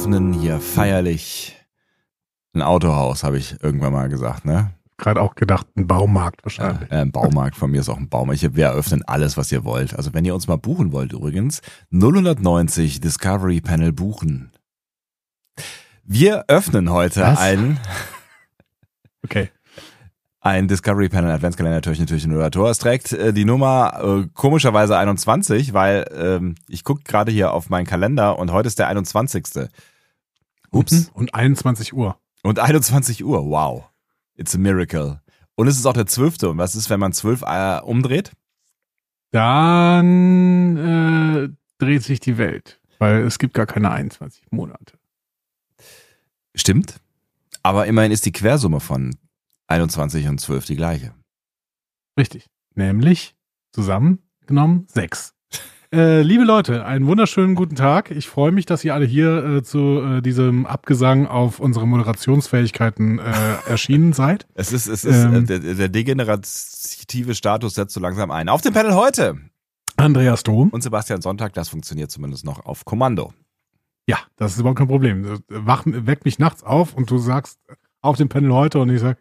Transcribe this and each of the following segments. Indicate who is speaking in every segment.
Speaker 1: Eröffnen hier feierlich ein Autohaus, habe ich irgendwann mal gesagt, ne?
Speaker 2: Gerade auch gedacht, ein Baumarkt wahrscheinlich.
Speaker 1: Äh, ein Baumarkt, von mir ist auch ein Baumarkt. Wir eröffnen alles, was ihr wollt. Also wenn ihr uns mal buchen wollt übrigens, 090 Discovery Panel buchen. Wir öffnen heute
Speaker 2: Was?
Speaker 1: ein,
Speaker 2: Okay.
Speaker 1: Ein Discovery Panel Adventskalender Türchen Türchen oder Tor. Es trägt äh, die Nummer äh, komischerweise 21, weil ähm, ich gucke gerade hier auf meinen Kalender und heute ist der 21. Ups.
Speaker 2: Mhm. Und 21 Uhr.
Speaker 1: Und 21 Uhr, wow. It's a miracle. Und es ist auch der 12. Und was ist, wenn man 12 äh, umdreht?
Speaker 2: Dann äh, dreht sich die Welt, weil es gibt gar keine 21 Monate.
Speaker 1: Stimmt. Aber immerhin ist die Quersumme von 21 und 12 die gleiche.
Speaker 2: Richtig. Nämlich zusammengenommen sechs. Äh, liebe Leute, einen wunderschönen guten Tag. Ich freue mich, dass ihr alle hier äh, zu äh, diesem Abgesang auf unsere Moderationsfähigkeiten äh, erschienen seid.
Speaker 1: Es ist, es ist,
Speaker 2: Ähm.
Speaker 1: äh, der, der degenerative Status setzt so langsam ein. Auf dem Panel heute.
Speaker 2: Andreas Dom.
Speaker 1: Und Sebastian Sonntag, das funktioniert zumindest noch auf Kommando.
Speaker 2: Ja, das ist überhaupt kein Problem. Wach, weck mich nachts auf und du sagst auf dem Panel heute und ich sag,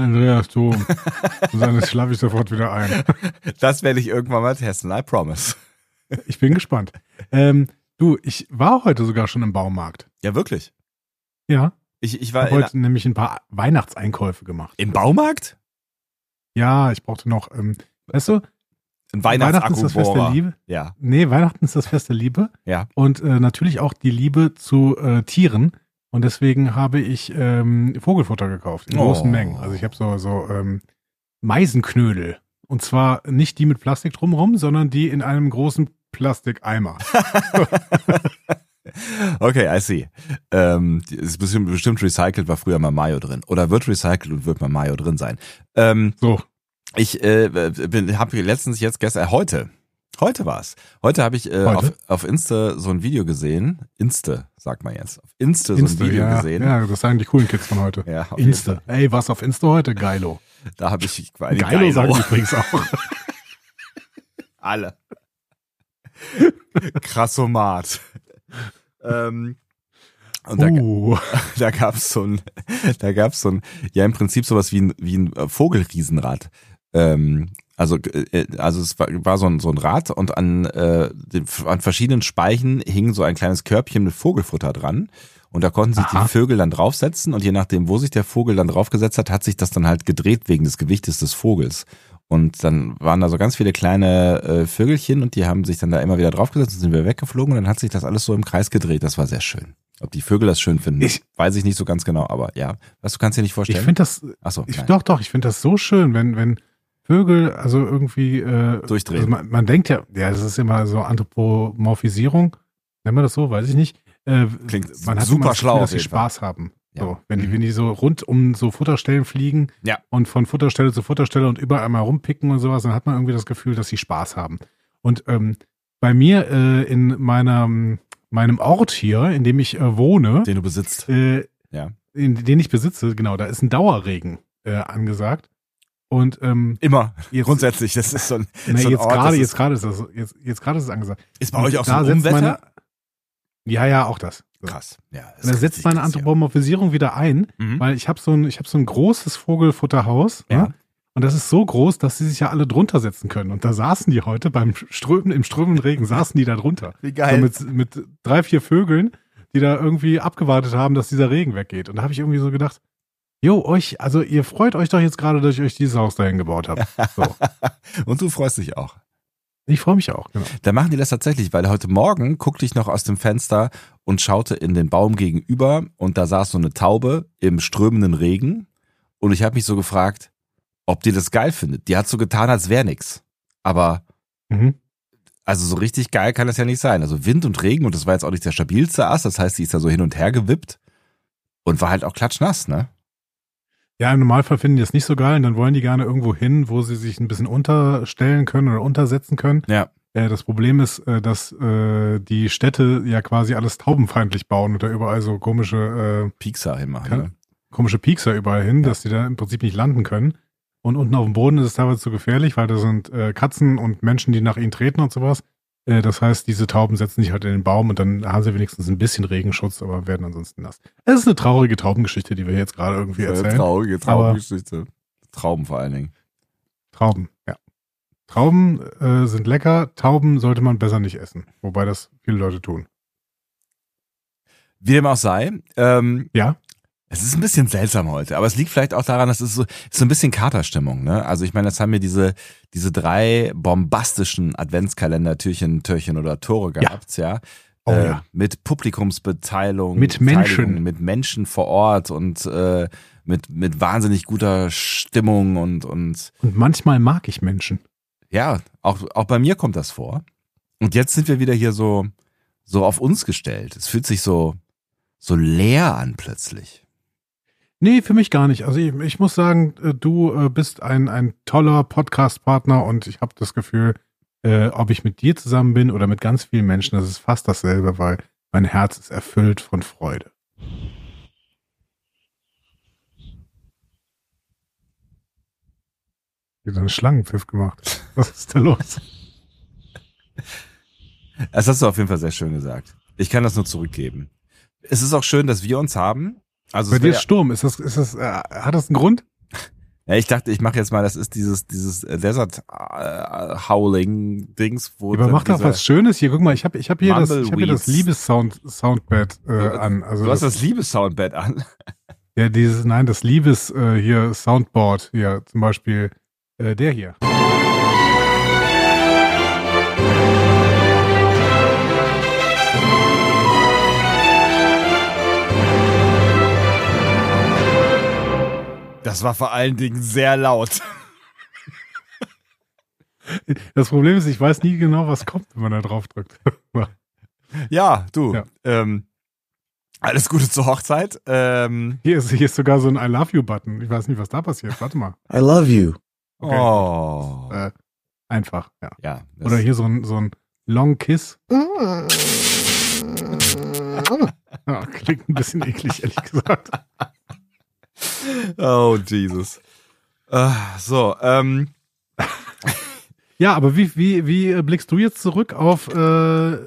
Speaker 2: Andreas und dann schlafe ich sofort wieder ein.
Speaker 1: Das werde ich irgendwann mal testen, I promise.
Speaker 2: Ich bin gespannt. Ähm, du, ich war heute sogar schon im Baumarkt.
Speaker 1: Ja, wirklich.
Speaker 2: Ja,
Speaker 1: Ich, ich
Speaker 2: ich
Speaker 1: war
Speaker 2: habe
Speaker 1: in,
Speaker 2: heute nämlich ein paar Weihnachtseinkäufe gemacht.
Speaker 1: im Baumarkt?
Speaker 2: Ja, ich brauchte noch, ähm, weißt du,
Speaker 1: Ein
Speaker 2: Weihnachten ist das Fest der. Liebe.
Speaker 1: Ja,
Speaker 2: Nee, Weihnachten ist das Fest der Liebe
Speaker 1: ja.
Speaker 2: und äh, natürlich auch die Liebe zu äh, Tieren. Und deswegen habe ich ähm, Vogelfutter gekauft in
Speaker 1: Oh.
Speaker 2: großen Mengen. Also ich habe so, so ähm, Meisenknödel. Und zwar nicht die mit Plastik drumherum, sondern die in einem großen Plastikeimer.
Speaker 1: Okay, I see. Ähm, ist bestimmt, recycelt, war früher mal Mayo drin. Oder wird recycelt und wird mal Mayo drin sein. Ähm,
Speaker 2: So,
Speaker 1: ich äh, habe letztens jetzt gestern, äh, heute, heute war's. Heute habe ich äh, auf, auf Insta so ein Video gesehen. Insta, sagt man jetzt. Auf Insta, so
Speaker 2: Insta,
Speaker 1: ein Video
Speaker 2: ja,
Speaker 1: gesehen.
Speaker 2: ja, das sagen die coolen Kids von heute.
Speaker 1: Ja,
Speaker 2: Insta. Ey, was auf Insta heute? Geilo.
Speaker 1: Da habe ich quasi
Speaker 2: Geilo, sagen die übrigens auch.
Speaker 1: Alle. Krassomat. ähm, und da,
Speaker 2: Uh,
Speaker 1: da gab's so ein, da gab's so ein, ja im Prinzip sowas wie ein, wie ein äh, Vogelriesenrad. Ähm, also, äh, also es war, war so ein, so ein Rad und an, äh, an verschiedenen Speichen hing so ein kleines Körbchen mit Vogelfutter dran. Und da konnten sich
Speaker 2: Aha.
Speaker 1: die Vögel dann draufsetzen und je nachdem, wo sich der Vogel dann draufgesetzt hat, hat sich das dann halt gedreht wegen des Gewichtes des Vogels. Und dann waren da so ganz viele kleine äh, Vögelchen und die haben sich dann da immer wieder draufgesetzt und sind wieder weggeflogen und dann hat sich das alles so im Kreis gedreht. Das war sehr schön. Ob die Vögel das schön finden,
Speaker 2: Ich-
Speaker 1: weiß ich nicht so ganz genau, aber ja. Was, du kannst dir nicht
Speaker 2: ich
Speaker 1: vorstellen?
Speaker 2: finde das,
Speaker 1: Achso,
Speaker 2: ich,
Speaker 1: nein.
Speaker 2: doch, doch, ich finde das so schön, wenn, wenn Vögel, also irgendwie, äh,
Speaker 1: Durchdrehen.
Speaker 2: Also man, man denkt ja, ja, das ist immer so Anthropomorphisierung, nennt man das so, weiß ich nicht. Äh,
Speaker 1: Klingt
Speaker 2: man hat
Speaker 1: super schlau
Speaker 2: dass sie. Spaß haben.
Speaker 1: Ja.
Speaker 2: So, wenn die,
Speaker 1: Mhm.
Speaker 2: wenn die so rund um so Futterstellen fliegen
Speaker 1: Ja.
Speaker 2: und von Futterstelle zu Futterstelle und überall mal rumpicken und sowas, dann hat man irgendwie das Gefühl, dass sie Spaß haben. Und ähm, bei mir äh, in meiner, meinem Ort hier, in dem ich äh, wohne,
Speaker 1: Den du besitzt.
Speaker 2: äh,
Speaker 1: Ja.
Speaker 2: in, den ich besitze, genau, da ist ein Dauerregen äh, angesagt. Und ähm,
Speaker 1: Immer. Grundsätzlich. Das ist so ein,
Speaker 2: Nee,
Speaker 1: so ein
Speaker 2: jetzt gerade, jetzt
Speaker 1: ist,
Speaker 2: gerade ist das, jetzt, jetzt gerade ist es angesagt.
Speaker 1: ist bei euch auch so ein Umwetter?
Speaker 2: Ja, ja, auch das. So.
Speaker 1: Krass. Ja, das
Speaker 2: Und da setzt meine
Speaker 1: krass, ja.
Speaker 2: Anthropomorphisierung wieder ein,
Speaker 1: Mhm.
Speaker 2: weil ich habe so ein, ich habe so ein großes Vogelfutterhaus.
Speaker 1: Ja.
Speaker 2: Ne? Und das ist so groß, dass sie sich ja alle drunter setzen können. Und da saßen die heute beim Strömen, im strömenden Regen saßen die da drunter.
Speaker 1: Wie
Speaker 2: So
Speaker 1: geil.
Speaker 2: mit, mit drei, vier Vögeln, die da irgendwie abgewartet haben, dass dieser Regen weggeht. Und da habe ich irgendwie so gedacht, jo, euch, also ihr freut euch doch jetzt gerade, dass ich euch dieses Haus dahin gebaut habe. So.
Speaker 1: Und du freust dich auch.
Speaker 2: Ich freue mich auch, genau.
Speaker 1: Da machen die das tatsächlich, weil heute Morgen guckte ich noch aus dem Fenster und schaute in den Baum gegenüber und da saß so eine Taube im strömenden Regen und ich habe mich so gefragt, ob die das geil findet. Die hat so getan, als wäre nix. Aber
Speaker 2: Mhm.
Speaker 1: Also so richtig geil kann das ja nicht sein. Also Wind und Regen und das war jetzt auch nicht der stabilste Ast. Das heißt, die ist da so hin und her gewippt und war halt auch klatschnass, ne?
Speaker 2: Ja, im Normalfall finden die das nicht so geil und dann wollen die gerne irgendwo hin, wo sie sich ein bisschen unterstellen können oder untersetzen können.
Speaker 1: Ja.
Speaker 2: Äh, das Problem ist, äh, dass äh, die Städte ja quasi alles taubenfeindlich bauen und da überall so komische,
Speaker 1: Piekser hinmachen. Ne?
Speaker 2: komische Piekser überall hin, dass die da im Prinzip nicht landen können. Und unten auf dem Boden ist es teilweise zu gefährlich, weil da sind äh, Katzen und Menschen, die nach ihnen treten und sowas. Äh, das heißt, diese Tauben setzen sich halt in den Baum und dann haben sie wenigstens ein bisschen Regenschutz, aber werden ansonsten nass. Es ist eine traurige Taubengeschichte, die wir jetzt gerade irgendwie
Speaker 1: Äh,
Speaker 2: erzählen.
Speaker 1: Traurige
Speaker 2: Aber-
Speaker 1: Traumgeschichte. Trauben vor allen Dingen.
Speaker 2: Trauben, ja. Trauben äh, sind lecker, Tauben sollte man besser nicht essen, wobei das viele Leute tun.
Speaker 1: Wie dem auch sei, ähm,
Speaker 2: Ja.
Speaker 1: Es ist ein bisschen seltsam heute, aber es liegt vielleicht auch daran, dass es so, ist so ein bisschen Katerstimmung, ne? Also ich meine, jetzt haben wir diese, diese drei bombastischen Adventskalender, Türchen, Türchen oder Tore
Speaker 2: Ja.
Speaker 1: gehabt, ja.
Speaker 2: Oh
Speaker 1: äh,
Speaker 2: ja.
Speaker 1: Mit Publikumsbeteiligung.
Speaker 2: Mit Menschen.
Speaker 1: Mit Menschen vor Ort und äh, mit, mit wahnsinnig guter Stimmung und, und
Speaker 2: Und manchmal mag ich Menschen.
Speaker 1: ja, auch, auch bei mir kommt das vor. Und jetzt sind wir wieder hier so, so auf uns gestellt. Es fühlt sich so, so leer an plötzlich.
Speaker 2: Nee, für mich gar nicht. Also ich, ich muss sagen, äh, du äh, bist ein, ein toller Podcast-Partner und ich habe das Gefühl, äh, ob ich mit dir zusammen bin oder mit ganz vielen Menschen, das ist fast dasselbe, weil mein Herz ist erfüllt von Freude. Hier so einen Schlangenpfiff gemacht. Was ist da los?
Speaker 1: Das hast du auf jeden Fall sehr schön gesagt. Ich kann das nur zurückgeben. Es ist auch schön, dass wir uns haben. Also
Speaker 2: Bei dir ist Sturm. Ist das, ist das, äh, hat das einen Grund?
Speaker 1: ja, ich dachte, ich mache jetzt mal, das ist dieses dieses Desert äh, Howling Dings, wo
Speaker 2: Aber mach doch was Schönes hier. Guck mal, ich habe ich hab hier, das, ich hab hier das
Speaker 1: Mumbleweeds.
Speaker 2: Liebes-Sound Soundbed äh, an. Also
Speaker 1: du hast
Speaker 2: das,
Speaker 1: das Liebes-Soundbed an.
Speaker 2: ja, dieses, nein, das Liebes äh, hier Soundboard hier, zum Beispiel äh, der hier.
Speaker 1: Das war vor allen Dingen sehr laut.
Speaker 2: Das Problem ist, ich weiß nie genau, was kommt, wenn man da drauf drückt.
Speaker 1: Ja, du.
Speaker 2: Ja.
Speaker 1: Ähm, alles Gute zur Hochzeit. Ähm,
Speaker 2: Hier ist, hier ist sogar so ein I love you Button. Ich weiß nicht, was da passiert. Warte mal.
Speaker 3: I love you.
Speaker 2: Okay.
Speaker 1: Oh.
Speaker 2: Äh, einfach, ja.
Speaker 1: Ja.
Speaker 2: Oder hier so ein, so ein Long Kiss. Ja, klingt ein bisschen eklig, ehrlich gesagt.
Speaker 1: Oh, Jesus. Äh, so, ähm,
Speaker 2: Ja, aber wie, wie, wie blickst du jetzt zurück auf äh,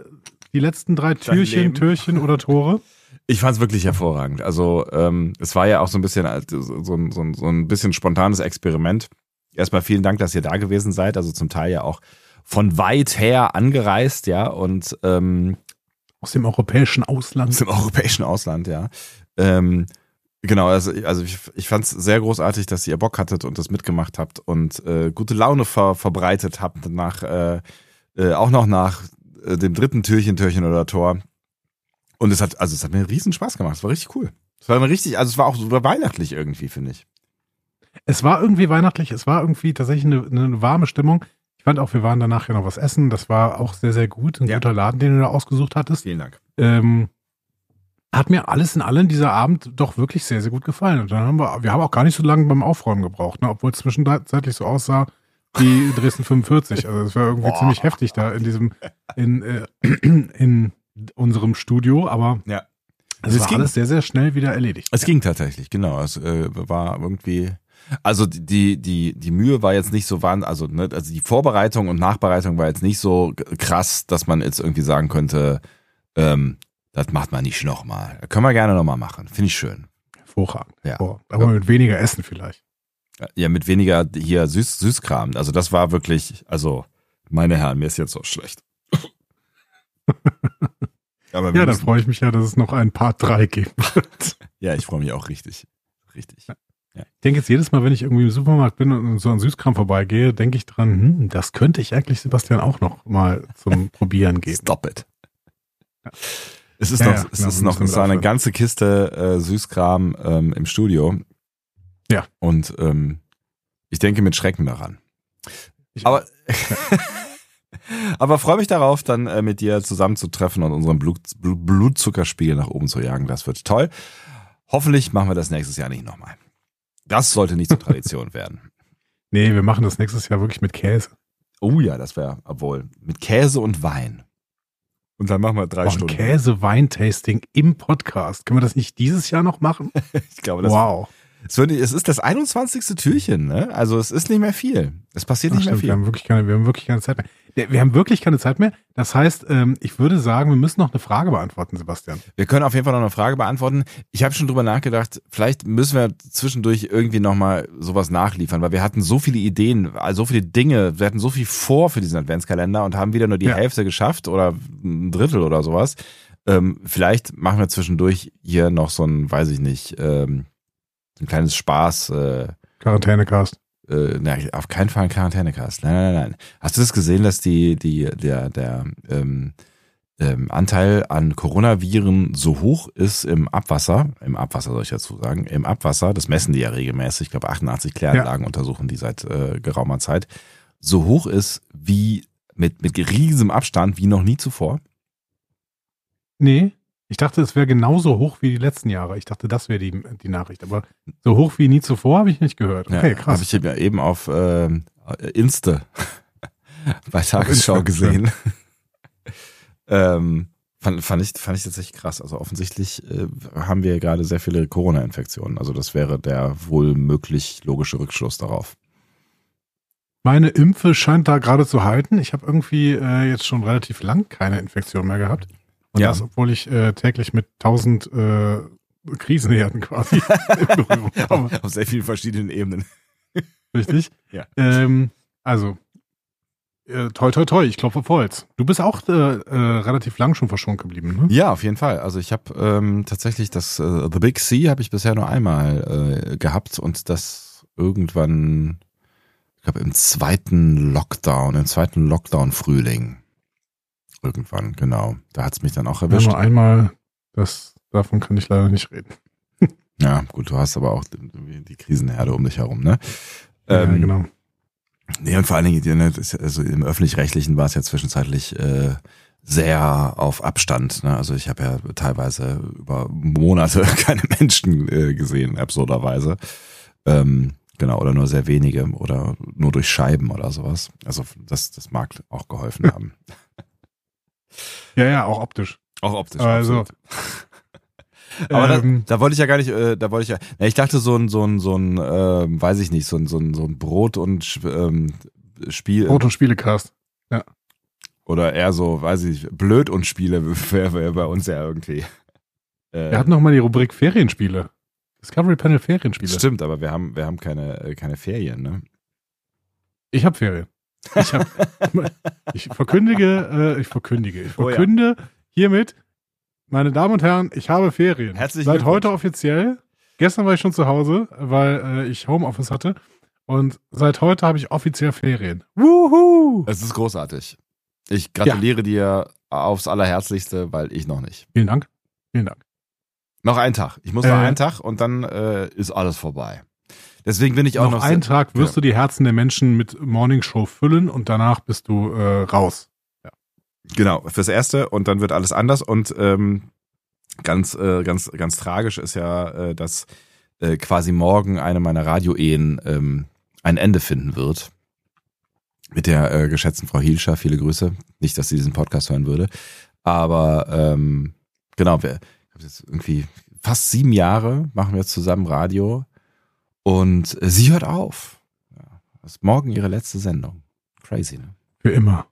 Speaker 2: die letzten drei Türchen. Türchen oder Tore?
Speaker 1: ich fand's wirklich hervorragend. Also, ähm, es war ja auch so ein bisschen so, so, so ein bisschen spontanes Experiment. Erstmal vielen Dank, dass ihr da gewesen seid. Also zum Teil ja auch von weit her angereist, ja, und ähm,
Speaker 2: Aus dem europäischen Ausland.
Speaker 1: aus dem europäischen Ausland, ja. Ähm, genau, also, also ich, ich fand es sehr großartig, dass ihr Bock hattet und das mitgemacht habt und äh, gute Laune ver, verbreitet habt nach äh, äh, auch noch nach äh, dem dritten Türchen, Türchen oder Tor. Und es hat, also es hat mir riesen Spaß gemacht. Es war richtig cool. Es war mir richtig, also es war auch so weihnachtlich irgendwie, finde ich.
Speaker 2: Es war irgendwie weihnachtlich, es war irgendwie tatsächlich eine, eine warme Stimmung. Ich fand auch, wir waren danach ja noch was essen. Das war auch sehr, sehr gut. Ein
Speaker 1: Ja.
Speaker 2: guter Laden, den du da ausgesucht hattest.
Speaker 1: Vielen Dank.
Speaker 2: Ähm, hat mir alles in allem dieser Abend doch wirklich sehr, sehr gut gefallen. Und dann haben wir, wir haben auch gar nicht so lange beim Aufräumen gebraucht, ne? obwohl es zwischenzeitlich so aussah wie Dresden 45. Also es war irgendwie
Speaker 1: Boah.
Speaker 2: ziemlich heftig da in diesem, in, äh, in unserem Studio, aber
Speaker 1: Ja.
Speaker 2: es
Speaker 1: Also es
Speaker 2: war
Speaker 1: ging-
Speaker 2: alles sehr, sehr schnell wieder erledigt.
Speaker 1: Es ging tatsächlich, genau. Es äh, war irgendwie. Also die die die Mühe war jetzt nicht so wahnsinnig, also ne, also die Vorbereitung und Nachbereitung war jetzt nicht so krass, dass man jetzt irgendwie sagen könnte, ähm, das macht man nicht nochmal. Können wir gerne nochmal machen. Finde ich schön.
Speaker 2: Hervorragend.
Speaker 1: Ja.
Speaker 2: Hervor- Aber mit weniger Essen vielleicht.
Speaker 1: Ja, mit weniger hier Süß Süßkram. Also das war wirklich, also meine Herren, mir ist jetzt so schlecht. Aber
Speaker 2: Ja, dann
Speaker 1: müssen,
Speaker 2: freue ich mich ja, dass es noch ein Part 3 geben wird.
Speaker 1: ja, ich freue mich auch richtig, richtig.
Speaker 2: Ich denke jetzt jedes Mal, wenn ich irgendwie im Supermarkt bin und so an Süßkram vorbeigehe, denke ich dran, hm, das könnte ich eigentlich Sebastian auch noch mal zum Probieren geben.
Speaker 1: Stop it. Es ist
Speaker 2: Ja,
Speaker 1: noch,
Speaker 2: ja,
Speaker 1: es
Speaker 2: genau,
Speaker 1: ist noch war eine ganze Kiste äh, Süßkram ähm, im Studio.
Speaker 2: Ja.
Speaker 1: Und ähm, ich denke mit Schrecken daran.
Speaker 2: Ich-
Speaker 1: Aber Aber freue mich darauf, dann äh, mit dir zusammenzutreffen und unseren Blut, Blutzuckerspiegel nach oben zu jagen. Das wird toll. Hoffentlich machen wir das nächstes Jahr nicht nochmal. Das sollte nicht zur Tradition werden.
Speaker 2: Nee, wir machen das nächstes Jahr wirklich mit Käse.
Speaker 1: Oh ja, das wäre, obwohl, mit Käse und Wein. Und dann machen wir drei
Speaker 2: Boah,
Speaker 1: Stunden.
Speaker 2: Käse-Wein-Tasting im Podcast. Können wir das nicht dieses Jahr noch machen?
Speaker 1: Ich glaube, das,
Speaker 2: wow.
Speaker 1: Es, wird, es ist das 21. Türchen, ne? Also es ist nicht mehr viel. Es passiert
Speaker 2: Ach,
Speaker 1: nicht mehr
Speaker 2: stimmt, wir
Speaker 1: viel.
Speaker 2: haben wirklich keine, wir haben wirklich keine Zeit mehr. Wir haben wirklich keine Zeit mehr. Das heißt, ähm, ich würde sagen, wir müssen noch eine Frage beantworten, Sebastian.
Speaker 1: Wir können auf jeden Fall noch eine Frage beantworten. Ich habe schon drüber nachgedacht, vielleicht müssen wir zwischendurch irgendwie nochmal sowas nachliefern, weil wir hatten so viele Ideen, also so viele Dinge, wir hatten so viel vor für diesen Adventskalender und haben wieder nur die
Speaker 2: Ja.
Speaker 1: Hälfte geschafft oder ein Drittel oder sowas. Ähm, vielleicht machen wir zwischendurch hier noch so ein, weiß ich nicht, ähm, ein kleines Spaß, äh,
Speaker 2: Quarantänecast.
Speaker 1: äh, na, auf keinen Fall ein Quarantänecast. Nein, nein, nein. Hast du das gesehen, dass die, die, der, der ähm, ähm, Anteil an Coronaviren so hoch ist im Abwasser, im Abwasser soll ich dazu sagen, im Abwasser, das messen die ja regelmäßig, ich glaube 88 Kläranlagen untersuchen die seit äh, geraumer Zeit, so hoch ist wie mit, mit riesigem Abstand wie noch nie zuvor.
Speaker 2: Nee, ich dachte, es wäre genauso hoch wie die letzten Jahre. Ich dachte, das wäre die, die Nachricht. Aber so hoch wie nie zuvor habe ich nicht gehört. Okay,
Speaker 1: ja,
Speaker 2: krass.
Speaker 1: Habe ich ja eben auf ähm, Insta bei Tagesschau
Speaker 2: Insta,
Speaker 1: gesehen. ähm, fand, fand, ich, fand ich tatsächlich krass. Also offensichtlich äh, haben wir gerade sehr viele Corona-Infektionen. Also das wäre der wohl möglich logische Rückschluss darauf.
Speaker 2: Meine Impfe scheint da gerade zu halten. Ich habe irgendwie äh, jetzt schon relativ lang keine Infektion mehr gehabt. Und
Speaker 1: Ja.
Speaker 2: das, obwohl ich äh, täglich mit tausend äh, Krisenherden quasi in Berührung komme.
Speaker 1: Auf sehr vielen verschiedenen Ebenen.
Speaker 2: Richtig?
Speaker 1: Ja.
Speaker 2: Ähm, also, äh, toi, toi, toi, ich klopfe auf Holz. Du bist auch äh, äh, relativ lang schon verschont geblieben, ne?
Speaker 1: Ja, auf jeden Fall. Also ich habe ähm, tatsächlich das äh, The Big C habe ich bisher nur einmal äh, gehabt und das irgendwann, ich glaube im zweiten Lockdown, im zweiten Lockdown-Frühling. Irgendwann, genau. Da hat's mich dann auch
Speaker 2: Ja,
Speaker 1: erwischt.
Speaker 2: nur einmal, das, davon kann ich leider nicht reden.
Speaker 1: Ja, gut, du hast aber auch die, die Krisenherde um dich herum, ne?
Speaker 2: ja,
Speaker 1: Ähm,
Speaker 2: genau.
Speaker 1: Nee, und vor allen Dingen, ne, also im Öffentlich-Rechtlichen war es ja zwischenzeitlich äh, sehr auf Abstand. Ne? Also ich habe ja teilweise über Monate keine Menschen äh, gesehen, absurderweise. Ähm, genau, oder nur sehr wenige oder nur durch Scheiben oder sowas. Also das, das mag auch geholfen haben.
Speaker 2: Ja, ja, auch optisch.
Speaker 1: Auch optisch.
Speaker 2: Also.
Speaker 1: Aber
Speaker 2: ähm,
Speaker 1: da, da wollte ich ja gar nicht, äh, da wollte ich ja, na, ich dachte so ein, so ein, so ein, ähm, weiß ich nicht, so ein, so ein, so ein Brot und ähm, Spiel
Speaker 2: Brot- und Spielecast.
Speaker 1: oder eher so, weiß ich nicht, blöd und Spiele wäre wär bei uns ja irgendwie. Äh,
Speaker 2: Wir hatten noch mal die Rubrik Ferienspiele. Discovery Panel Ferienspiele.
Speaker 1: stimmt, aber wir haben, wir haben keine, äh, keine Ferien, ne?
Speaker 2: Ich habe Ferien. Ich, hab, ich verkündige, äh, ich verkündige, ich
Speaker 1: Oh ja.
Speaker 2: verkünde hiermit, meine Damen und Herren, ich habe Ferien.
Speaker 1: Herzlichen
Speaker 2: Seit heute offiziell. Gestern war ich schon zu Hause, weil äh, ich Homeoffice hatte. Und seit heute habe ich offiziell Ferien. Wuhu!
Speaker 1: Es ist großartig. Ich gratuliere dir aufs Allerherzlichste, weil ich noch nicht.
Speaker 2: Vielen Dank. Vielen Dank.
Speaker 1: Noch einen Tag. Ich muss noch
Speaker 2: Äh.
Speaker 1: einen Tag und dann äh, ist alles vorbei. Deswegen bin ich auch
Speaker 2: noch,
Speaker 1: noch,
Speaker 2: einen Tag wirst
Speaker 1: ja.
Speaker 2: du die Herzen der Menschen mit Morning Show füllen und danach bist du äh, raus.
Speaker 1: Genau, fürs Erste und dann wird alles anders und ähm, ganz, äh, ganz, ganz tragisch ist ja, äh, dass äh, quasi morgen eine meiner Radio-Ehen ähm, ein Ende finden wird. Mit der äh, geschätzten Frau Hielscher, viele Grüße. Nicht, dass sie diesen Podcast hören würde. Aber ähm, genau, wir ich hab jetzt irgendwie fast sieben Jahre machen wir jetzt zusammen Radio und sie hört auf. Ja, das ist morgen ihre letzte Sendung. Crazy, ne?
Speaker 2: Für immer.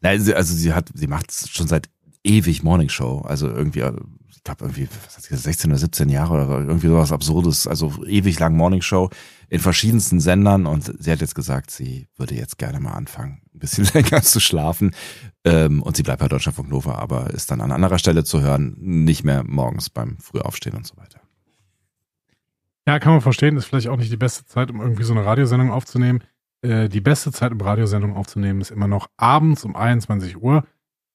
Speaker 1: Nein, sie, also sie hat, sie macht schon seit ewig Morning Show. Also irgendwie, ich glaube irgendwie, was hat sie gesagt, 16 oder 17 Jahre oder irgendwie sowas Absurdes. Also ewig lang Morning Show in verschiedensten Sendern und sie hat jetzt gesagt, sie würde jetzt gerne mal anfangen, ein bisschen länger zu schlafen. Ähm, und sie bleibt bei Deutschlandfunk Nova, aber ist dann an anderer Stelle zu hören, nicht mehr morgens beim Frühaufstehen und so weiter.
Speaker 2: Ja, kann man verstehen, ist vielleicht auch nicht die beste Zeit, um irgendwie so eine Radiosendung aufzunehmen. Äh, die beste Zeit, um Radiosendung aufzunehmen, ist immer noch abends um 21 Uhr.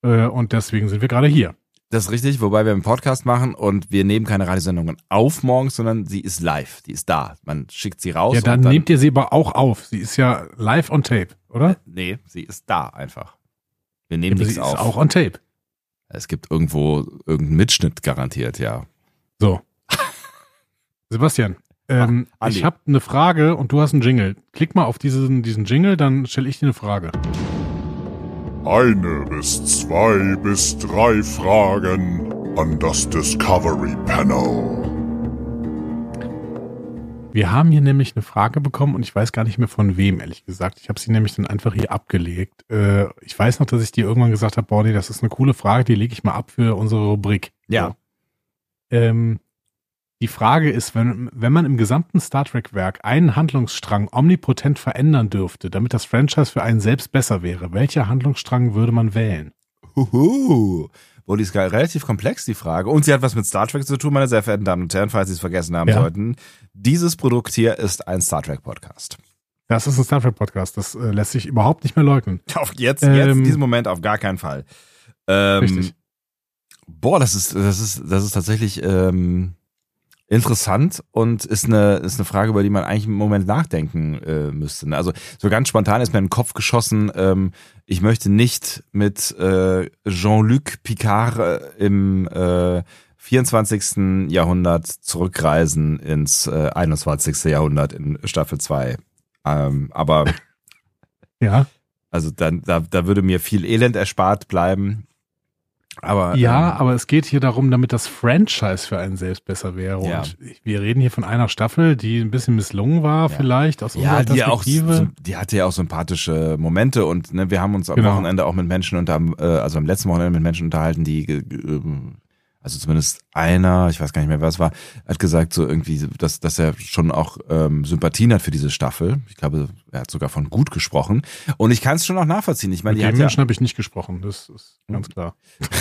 Speaker 2: Äh, und deswegen sind wir gerade hier.
Speaker 1: Das ist richtig, wobei wir einen Podcast machen und wir nehmen keine Radiosendungen auf morgens, sondern sie ist live. Die ist da. Man schickt sie raus.
Speaker 2: Ja, dann, dann nehmt ihr sie aber auch auf. Sie ist ja live on tape, oder?
Speaker 1: Nee, sie ist da einfach. Wir nehmen ja,
Speaker 2: sie
Speaker 1: auf.
Speaker 2: Ist auch on tape.
Speaker 1: Es gibt irgendwo irgendeinen Mitschnitt garantiert, ja.
Speaker 2: So. Sebastian, ähm, Ach, ich habe eine Frage und du hast einen Jingle. Klick mal auf diesen, diesen Jingle, dann stelle ich dir eine Frage.
Speaker 3: Eine bis zwei bis drei Fragen an das Discovery Panel.
Speaker 2: Wir haben hier nämlich eine Frage bekommen und ich weiß gar nicht mehr von wem, ehrlich gesagt. Ich habe sie nämlich dann einfach hier abgelegt. Äh, ich weiß noch, dass ich dir irgendwann gesagt habe, Bonnie, das ist eine coole Frage, die lege ich mal ab für unsere Rubrik.
Speaker 1: Ja.
Speaker 2: So. Ähm, die Frage ist, wenn, wenn man im gesamten Star Trek-Werk einen Handlungsstrang omnipotent verändern dürfte, damit das Franchise für einen selbst besser wäre, welcher Handlungsstrang würde man wählen?
Speaker 1: Huhu. Wohl, die ist relativ komplex, die Frage. Und sie hat was mit Star Trek zu tun, meine sehr verehrten Damen und Herren, falls Sie es vergessen haben ja. sollten. Dieses Produkt hier ist ein Star Trek Podcast.
Speaker 2: Das ist ein Star Trek Podcast. Das äh, lässt sich überhaupt nicht mehr leugnen.
Speaker 1: Auf jetzt, ähm, jetzt, in diesem Moment auf gar keinen Fall. Ähm,
Speaker 2: richtig.
Speaker 1: Boah, das ist, das ist, das ist tatsächlich, ähm, interessant und ist eine, ist eine Frage, über die man eigentlich im Moment nachdenken äh, müsste. Also so ganz spontan ist mir in den Kopf geschossen, ähm, ich möchte nicht mit äh, Jean-Luc Picard äh, im äh, 24. Jahrhundert zurückreisen ins äh, 21. Jahrhundert in Staffel 2. Ähm, aber
Speaker 2: ja.
Speaker 1: Also dann, da, da würde mir viel Elend erspart bleiben. Aber,
Speaker 2: ja,
Speaker 1: ähm,
Speaker 2: aber es geht hier darum, damit das Franchise für einen selbst besser wäre.
Speaker 1: Ja.
Speaker 2: Und wir reden hier von einer Staffel, die ein bisschen misslungen war,
Speaker 1: Ja.
Speaker 2: vielleicht aus
Speaker 1: ja,
Speaker 2: unserer
Speaker 1: die auch,
Speaker 2: Perspektive.
Speaker 1: die hatte ja auch sympathische Momente und ne, wir haben uns am
Speaker 2: Genau.
Speaker 1: Wochenende auch mit Menschen unter, äh, also am letzten Wochenende mit Menschen unterhalten, die, ähm, also zumindest einer, ich weiß gar nicht mehr, wer es war, hat gesagt so irgendwie, dass, dass er schon auch ähm, Sympathien hat für diese Staffel. Ich glaube, er hat sogar von gut gesprochen und ich kann es schon auch nachvollziehen. Ich meine,
Speaker 2: Mit
Speaker 1: die
Speaker 2: den
Speaker 1: hat ja,
Speaker 2: Menschen habe ich nicht gesprochen, das ist ganz klar.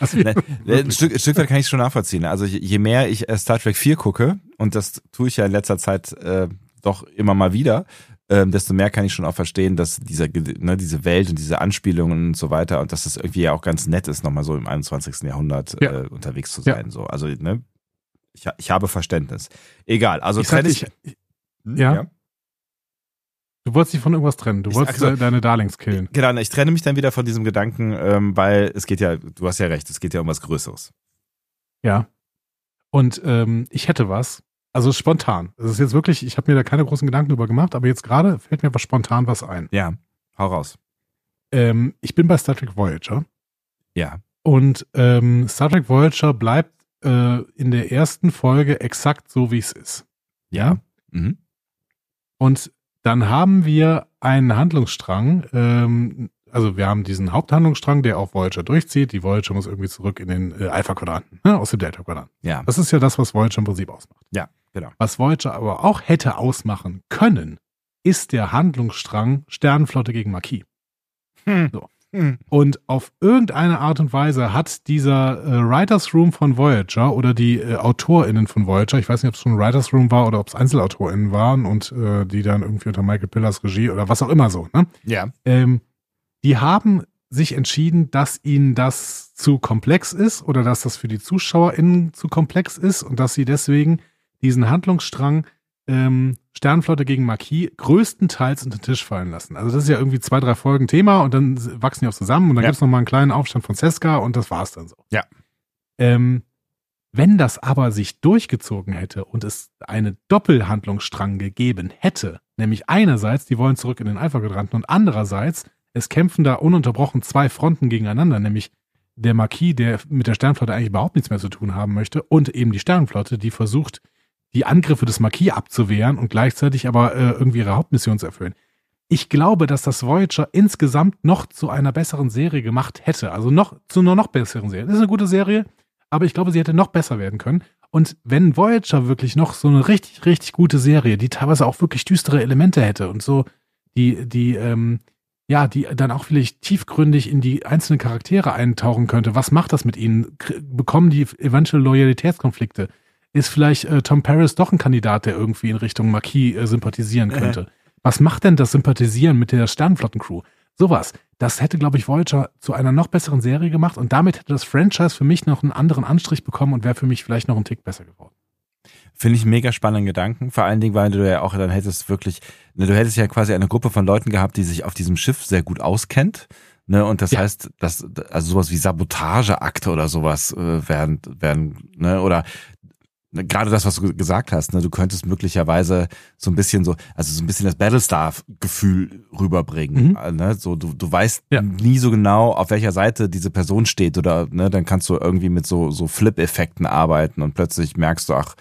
Speaker 2: Also,
Speaker 1: Nein, ein, Stück, ein Stück weit kann ich schon nachvollziehen. Also je je mehr ich äh, Star Trek 4 gucke, und das tue ich ja in letzter Zeit äh, doch immer mal wieder, ähm, desto mehr kann ich schon auch verstehen, dass dieser, ne, diese Welt und diese Anspielungen und so weiter und dass das irgendwie ja auch ganz nett ist, nochmal so im 21. Jahrhundert
Speaker 2: Ja.
Speaker 1: äh, unterwegs zu
Speaker 2: Ja.
Speaker 1: sein. So. Also, ne, ich, ich habe Verständnis. Egal, also
Speaker 2: ich
Speaker 1: trenne
Speaker 2: ich,
Speaker 1: Hm,
Speaker 2: ja? du wolltest dich von irgendwas trennen. Du
Speaker 1: Ich-
Speaker 2: wolltest
Speaker 1: ach so.
Speaker 2: äh, deine Darlings killen.
Speaker 1: Genau, ich trenne mich dann wieder von diesem Gedanken, ähm, weil es geht ja, du hast ja recht, es geht ja um was Größeres.
Speaker 2: Ja. Und ähm, ich hätte was. Also spontan. Das ist jetzt wirklich, ich habe mir da keine großen Gedanken drüber gemacht, aber jetzt gerade fällt mir was spontan was ein.
Speaker 1: Ja, hau raus.
Speaker 2: Ähm, ich bin bei Star Trek Voyager.
Speaker 1: Ja.
Speaker 2: Und ähm, Star Trek Voyager bleibt äh, in der ersten Folge exakt so, wie es ist.
Speaker 1: Ja. Mhm.
Speaker 2: Und dann haben wir einen Handlungsstrang, ähm, also wir haben diesen Haupthandlungsstrang, der auf Voyager durchzieht. Die Voyager muss irgendwie zurück in den äh, Alpha-Quadranten, ne, aus dem Delta-Quadranten.
Speaker 1: Ja.
Speaker 2: Das ist ja das, was Voyager im Prinzip ausmacht.
Speaker 1: Ja, genau.
Speaker 2: Was Voyager aber auch hätte ausmachen können, ist der Handlungsstrang Sternenflotte gegen Marquis.
Speaker 1: Hm.
Speaker 2: So.
Speaker 1: Hm.
Speaker 2: Und auf irgendeine Art und Weise hat dieser äh, Writers Room von Voyager oder die äh, AutorInnen von Voyager, ich weiß nicht, ob es schon Writers Room war oder ob es EinzelautorInnen waren und äh, die dann irgendwie unter Michael Pillars Regie oder was auch immer so, ne?
Speaker 1: Ja.
Speaker 2: Ähm, die haben sich entschieden, dass ihnen das zu komplex ist oder dass das für die ZuschauerInnen zu komplex ist und dass sie deswegen diesen Handlungsstrang ähm, Sternflotte gegen Marquis größtenteils unter den Tisch fallen lassen. Also das ist ja irgendwie zwei, drei Folgen Thema und dann wachsen die auch zusammen und dann
Speaker 1: Ja.
Speaker 2: gibt's noch mal einen kleinen Aufstand von Seska und das war's dann so.
Speaker 1: Ja.
Speaker 2: Ähm, wenn das aber sich durchgezogen hätte und es eine Doppelhandlungsstrang gegeben hätte, nämlich einerseits, die wollen zurück in den Alpha-Quadranten und andererseits, es kämpfen da ununterbrochen zwei Fronten gegeneinander, nämlich der Marquis, der mit der Sternflotte eigentlich überhaupt nichts mehr zu tun haben möchte, und eben die Sternflotte, die versucht, die Angriffe des Marquis abzuwehren und gleichzeitig aber äh, irgendwie ihre Hauptmission zu erfüllen. Ich glaube, dass das Voyager insgesamt noch zu einer besseren Serie gemacht hätte. Also noch zu einer noch besseren Serie. Das ist eine gute Serie, aber ich glaube, sie hätte noch besser werden können. Und wenn Voyager wirklich noch so eine richtig, richtig gute Serie, die teilweise auch wirklich düstere Elemente hätte und so, die, die, ähm, ja, die dann auch vielleicht tiefgründig in die einzelnen Charaktere eintauchen könnte. Was macht das mit ihnen? Bekommen die eventuell Loyalitätskonflikte? Ist vielleicht äh, Tom Paris doch ein Kandidat, der irgendwie in Richtung Marquis äh, sympathisieren könnte? Was macht denn das Sympathisieren mit der Sternflottencrew? Sowas. Das hätte, glaube ich, Voyager zu einer noch besseren Serie gemacht und damit hätte das Franchise für mich noch einen anderen Anstrich bekommen und wäre für mich vielleicht noch einen Tick besser geworden.
Speaker 1: Finde ich einen mega spannenden Gedanken. Vor allen Dingen, weil du ja auch dann hättest wirklich, ne, du hättest ja quasi eine Gruppe von Leuten gehabt, die sich auf diesem Schiff sehr gut auskennt. Ne, und das
Speaker 2: Ja.
Speaker 1: heißt, dass also sowas wie Sabotageakte oder sowas äh, werden, werden, ne, oder ne, gerade das, was du gesagt hast, ne, du könntest möglicherweise so ein bisschen so, also so ein bisschen das Battlestar-Gefühl rüberbringen.
Speaker 2: Mhm.
Speaker 1: äh, Ne? So, du, du weißt
Speaker 2: Ja.
Speaker 1: nie so genau, auf welcher Seite diese Person steht, oder ne, dann kannst du irgendwie mit so, so Flip-Effekten arbeiten und plötzlich merkst du, ach,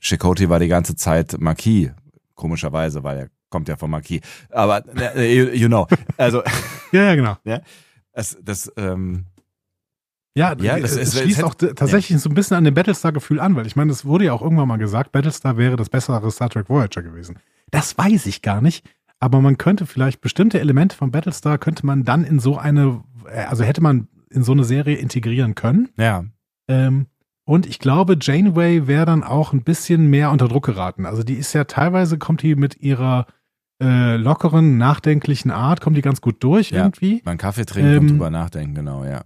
Speaker 1: Chakotay war die ganze Zeit Marquis, komischerweise, weil er kommt ja vom Marquis. Aber äh, you, you know, also
Speaker 2: Ja, ja, genau.
Speaker 1: das, das ähm,
Speaker 2: Ja,
Speaker 1: Ja, das
Speaker 2: es,
Speaker 1: ist-
Speaker 2: es
Speaker 1: es
Speaker 2: schließt
Speaker 1: hätte-
Speaker 2: auch tatsächlich so ein bisschen an dem Battlestar-Gefühl an, weil ich meine, es wurde ja auch irgendwann mal gesagt, Battlestar wäre das bessere Star Trek Voyager gewesen. Das weiß ich gar nicht, aber man könnte vielleicht bestimmte Elemente von Battlestar könnte man dann in so eine, äh, also hätte man in so eine Serie integrieren können.
Speaker 1: ja,
Speaker 2: Ähm, und ich glaube, Janeway wäre dann auch ein bisschen mehr unter Druck geraten. Also die ist ja teilweise, kommt die mit ihrer äh, lockeren, nachdenklichen Art, kommt die ganz gut durch
Speaker 1: Ja.
Speaker 2: irgendwie.
Speaker 1: einen Kaffee trinken und
Speaker 2: Ähm,
Speaker 1: drüber nachdenken, genau, ja.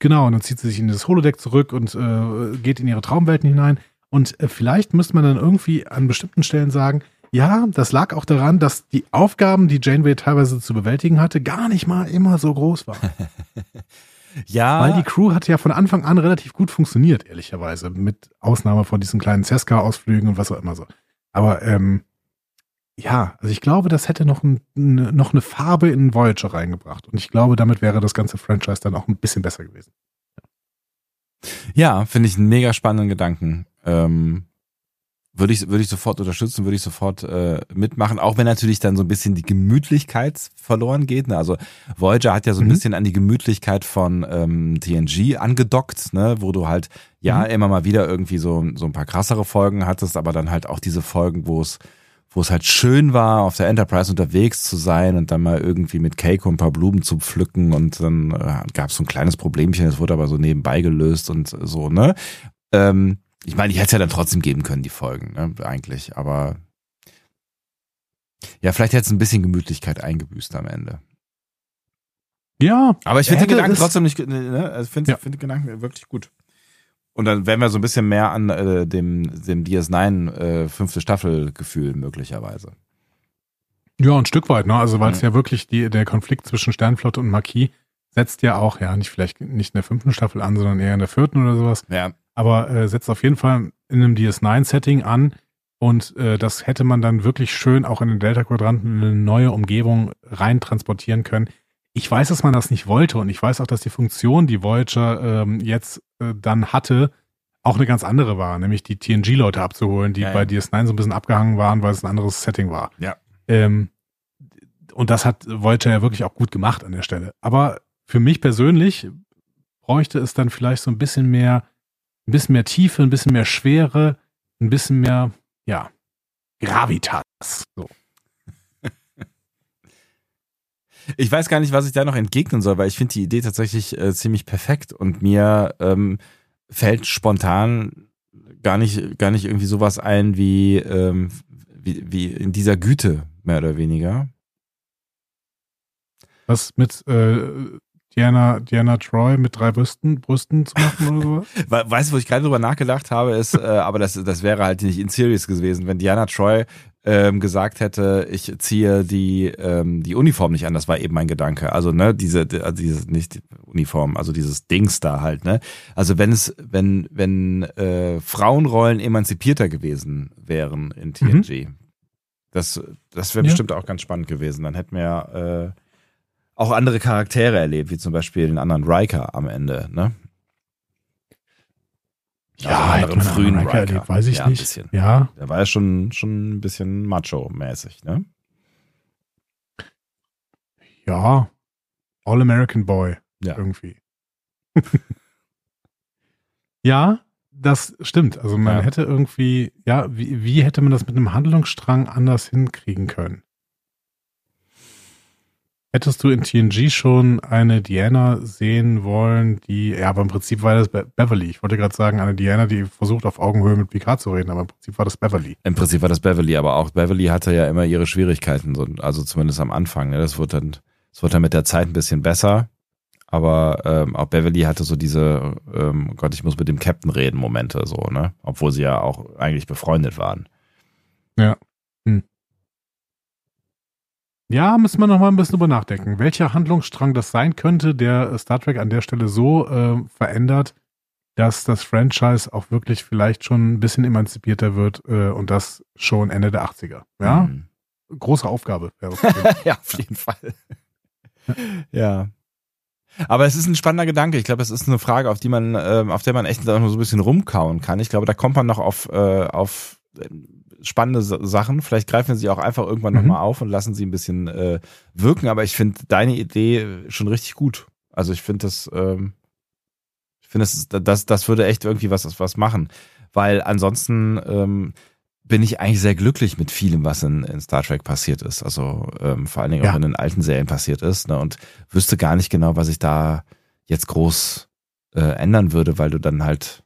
Speaker 2: Genau, und dann zieht sie sich in das Holodeck zurück und äh, geht in ihre Traumwelten hinein. Und äh, vielleicht müsste man dann irgendwie an bestimmten Stellen sagen, ja, das lag auch daran, dass die Aufgaben, die Janeway teilweise zu bewältigen hatte, gar nicht mal immer so groß waren.
Speaker 1: Ja,
Speaker 2: Weil die Crew hat ja von Anfang an relativ gut funktioniert, ehrlicherweise, mit Ausnahme von diesen kleinen Cesca-Ausflügen und was auch immer so. Aber ähm, ja, also ich glaube, das hätte noch, ein, ne- noch eine Farbe in Voyager reingebracht. Und ich glaube, damit wäre das ganze Franchise dann auch ein bisschen besser gewesen.
Speaker 1: ja, finde ich einen mega spannenden Gedanken. Ähm, würde ich, würde ich sofort unterstützen, würde ich sofort äh, mitmachen, auch wenn natürlich dann so ein bisschen die Gemütlichkeit verloren geht. Ne? Also Voyager hat ja so ein
Speaker 2: Mhm.
Speaker 1: bisschen an die Gemütlichkeit von ähm, TNG angedockt, ne? wo du halt ja
Speaker 2: Mhm.
Speaker 1: immer mal wieder irgendwie so, so ein paar krassere Folgen hattest, aber dann halt auch diese Folgen, wo es wo es halt schön war, auf der Enterprise unterwegs zu sein und dann mal irgendwie mit Keiko ein paar Blumen zu pflücken und dann äh, gab es so ein kleines Problemchen, das wurde aber so nebenbei gelöst und so, ne? Ähm, ich meine, ich hätte es ja dann trotzdem geben können, die Folgen, ne, eigentlich, aber ja, vielleicht hätte es ein bisschen Gemütlichkeit eingebüßt am Ende.
Speaker 2: Ja,
Speaker 1: Aber ich finde den Gedanken trotzdem nicht, ne, also ich finde
Speaker 2: Ja.
Speaker 1: find den Gedanken wirklich gut. Und dann wären wir so ein bisschen mehr an äh, dem, dem DS9 äh, fünfte Staffel Gefühl möglicherweise.
Speaker 2: Ja, ein Stück weit, ne? Also weil es
Speaker 1: Ja.
Speaker 2: ja wirklich die, der Konflikt zwischen Sternflotte und Marquis setzt ja auch, ja, nicht vielleicht nicht in der fünften Staffel an, sondern eher in der vierten oder sowas.
Speaker 1: Ja,
Speaker 2: Aber äh, setzt auf jeden Fall in einem DS9-Setting an. Und äh, das hätte man dann wirklich schön auch in den Delta-Quadranten in eine neue Umgebung rein transportieren können. Ich weiß, dass man das nicht wollte und ich weiß auch, dass die Funktion, die Voyager ähm, jetzt äh, dann hatte, auch eine ganz andere war, nämlich die TNG-Leute abzuholen, die
Speaker 1: Ja, ja.
Speaker 2: bei DS9 so ein bisschen abgehangen waren, weil es ein anderes Setting war.
Speaker 1: Ja.
Speaker 2: Ähm, und das hat Voyager ja wirklich auch gut gemacht an der Stelle. Aber für mich persönlich bräuchte es dann vielleicht so ein bisschen mehr, ein bisschen mehr Tiefe, ein bisschen mehr Schwere, ein bisschen mehr, ja, Gravitas. So.
Speaker 1: Ich weiß gar nicht, was ich da noch entgegnen soll, weil ich finde die Idee tatsächlich äh, ziemlich perfekt und mir ähm, fällt spontan gar nicht, gar nicht irgendwie sowas ein wie, ähm, wie, wie in dieser Güte, mehr oder weniger.
Speaker 2: Was mit äh, Diana, Diana Troy mit drei Brüsten, Brüsten zu machen oder sowas?
Speaker 1: We- Weißt du, wo ich gerade drüber nachgedacht habe, ist, äh, aber das, das wäre halt nicht in Series gewesen, wenn Diana Troy ähm, gesagt hätte, ich ziehe die, ähm, die Uniform nicht an, das war eben mein Gedanke. Also, ne, diese, die- also dieses, nicht die Uniform, also dieses Dings da halt, ne? Also wenn es, wenn, wenn äh, Frauenrollen emanzipierter gewesen wären in TNG, das, das wäre
Speaker 2: Ja.
Speaker 1: bestimmt auch ganz spannend gewesen. Dann hätten wir äh, auch andere Charaktere erlebt, wie zum Beispiel einen anderen Riker am Ende, ne? Also einen
Speaker 2: hätte
Speaker 1: anderen frühen
Speaker 2: Riker
Speaker 1: Riker.
Speaker 2: erlebt, weiß ich
Speaker 1: ja,
Speaker 2: nicht. Ja,
Speaker 1: Der war ja schon, schon ein bisschen macho-mäßig, ne?
Speaker 2: ja. All-American Boy.
Speaker 1: Ja.
Speaker 2: Irgendwie. ja, das stimmt. Also man
Speaker 1: Ja.
Speaker 2: hätte irgendwie, ja, wie, wie hätte man das mit einem Handlungsstrang anders hinkriegen können? Hättest du in TNG schon eine Diana sehen wollen, die, ja, aber im Prinzip war das Be Beverly. Ich wollte gerade sagen, eine Diana, die versucht auf Augenhöhe mit Picard zu reden, aber im Prinzip war das Beverly.
Speaker 1: Im Prinzip war das Beverly, aber auch Beverly hatte ja immer ihre Schwierigkeiten, so, also zumindest am Anfang. Ne? Das wurde dann Es wird dann mit der Zeit ein bisschen besser. Aber ähm, auch Beverly hatte so diese, ähm, oh Gott, ich muss mit dem Captain reden, Momente so, ne? Obwohl sie ja auch eigentlich befreundet waren.
Speaker 2: Ja. Ja, müssen wir noch mal ein bisschen drüber nachdenken. Welcher Handlungsstrang das sein könnte, der Star Trek an der Stelle so äh, verändert, dass das Franchise auch wirklich vielleicht schon ein bisschen emanzipierter wird äh, und das schon Ende der 80er. Ja,
Speaker 1: Mhm.
Speaker 2: große Aufgabe.
Speaker 1: ja, auf jeden Fall. ja. Aber es ist ein spannender Gedanke. Ich glaube, es ist eine Frage, auf die man, ähm, auf der man echt noch so ein bisschen rumkauen kann. Ich glaube, da kommt man noch auf, äh, auf äh, spannende Sa- Sachen. Vielleicht greifen wir sie auch einfach irgendwann
Speaker 2: Mhm.
Speaker 1: nochmal auf und lassen sie ein bisschen äh, wirken. Aber ich finde deine Idee schon richtig gut. Also ich finde das, ähm, ich finde das, das, das würde echt irgendwie was, was machen. Weil ansonsten ähm, bin ich eigentlich sehr glücklich mit vielem, was in, in Star Trek passiert ist. Also ähm, vor allen Dingen auch
Speaker 2: Ja.
Speaker 1: in den alten Serien passiert ist. Ne? Und wüsste gar nicht genau, was ich da jetzt groß äh, ändern würde, weil du dann halt,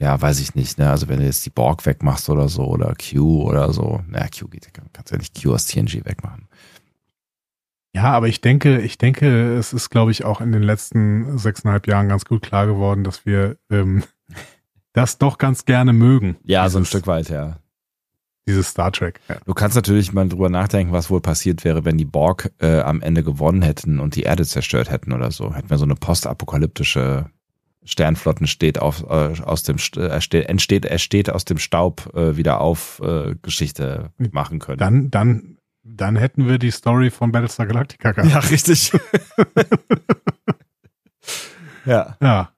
Speaker 1: ja, weiß ich nicht, ne? Also wenn du jetzt die Borg wegmachst oder so oder Q oder so, naja, Q geht, kannst ja nicht Q aus TNG wegmachen.
Speaker 2: Ja, aber ich denke, ich denke, es ist, glaube ich, auch in den letzten sechseinhalb Jahren ganz gut klar geworden, dass wir ähm, das doch ganz gerne mögen.
Speaker 1: Ja, so ein
Speaker 2: Dieses-
Speaker 1: Stück weit, ja.
Speaker 2: Dieses Star Trek. Ja.
Speaker 1: Du kannst natürlich mal drüber nachdenken, was wohl passiert wäre, wenn die Borg äh, am Ende gewonnen hätten und die Erde zerstört hätten oder so. Hätten wir so eine postapokalyptische Sternflotten steht auf, äh, aus dem äh, ste- entsteht, er steht aus dem Staub äh, wieder auf äh, Geschichte machen können.
Speaker 2: Dann, dann, dann hätten wir die Story von Battlestar Galactica gehabt.
Speaker 1: ja, richtig. ja.
Speaker 2: ja.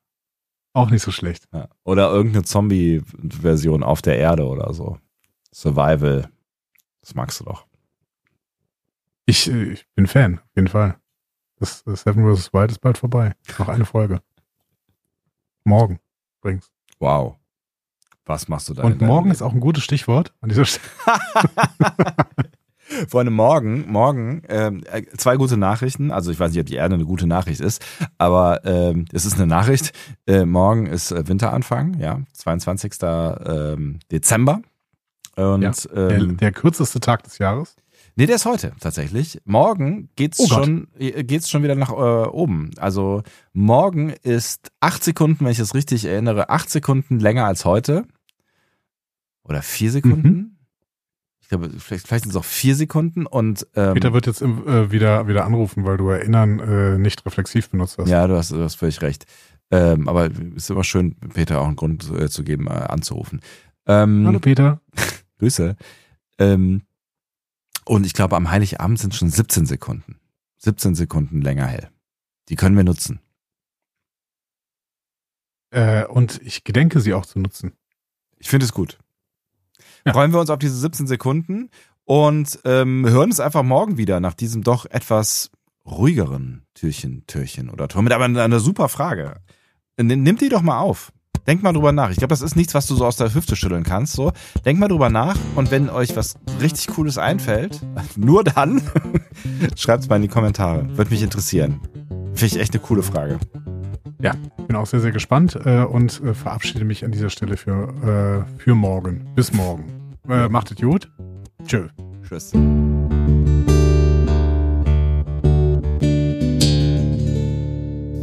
Speaker 2: Auch nicht so schlecht.
Speaker 1: ja. Oder irgendeine Zombie-Version auf der Erde oder so. Survival. Das magst du doch.
Speaker 2: Ich, äh, ich bin Fan, auf jeden Fall. Das, das Seven vs. Wild ist bald vorbei. Noch eine Folge. Morgen übrigens.
Speaker 1: Wow. Was machst du da?
Speaker 2: Und morgen
Speaker 1: Leben?
Speaker 2: ist auch ein gutes Stichwort an dieser Stelle.
Speaker 1: Freunde, morgen, morgen, ähm, äh, zwei gute Nachrichten. Also ich weiß nicht, ob die Erde eine gute Nachricht ist, aber ähm, es ist eine Nachricht. Äh, morgen ist äh, Winteranfang, ja, 22. Ähm, Dezember. Und
Speaker 2: Ja, Der,
Speaker 1: ähm,
Speaker 2: der kürzeste Tag des Jahres.
Speaker 1: Nee, der ist heute tatsächlich. Morgen geht's
Speaker 2: Oh
Speaker 1: schon, äh, geht's schon wieder nach äh, oben. Also morgen ist acht Sekunden, wenn ich das richtig erinnere, acht Sekunden länger als heute. Oder vier Sekunden.
Speaker 2: Mhm.
Speaker 1: Ich glaube, vielleicht, vielleicht sind es auch vier Sekunden und ähm,
Speaker 2: Peter wird jetzt im, äh, wieder, wieder anrufen, weil du Erinnern äh, nicht reflexiv benutzt hast.
Speaker 1: Ja, du hast, du hast völlig recht. Ähm, aber es ist immer schön, Peter auch einen Grund äh, zu geben, äh, anzurufen. Ähm,
Speaker 2: Hallo Peter.
Speaker 1: Grüße. Ähm, und ich glaube, am Heiligabend sind schon 17 Sekunden. 17 Sekunden länger hell. Die können wir nutzen.
Speaker 2: Äh, und ich gedenke sie auch zu nutzen.
Speaker 1: Ich finde es gut.
Speaker 2: Ja.
Speaker 1: Freuen wir uns auf diese 17 Sekunden und ähm, hören es einfach morgen wieder nach diesem doch etwas ruhigeren Türchen, Türchen oder Tor. Mit aber einer, super Frage. Nimm die doch mal auf. Denk mal drüber nach. Ich glaube, das ist nichts, was du so aus der Hüfte schütteln kannst. So, denk mal drüber nach und wenn euch was richtig Cooles einfällt, nur dann schreibt es mal in die Kommentare. Würde mich interessieren. Finde ich echt eine coole Frage.
Speaker 2: Ja, bin auch sehr, sehr gespannt äh, und äh, verabschiede mich an dieser Stelle für, äh, für morgen. Bis morgen. Äh, macht es gut. Tschö.
Speaker 1: Tschüss.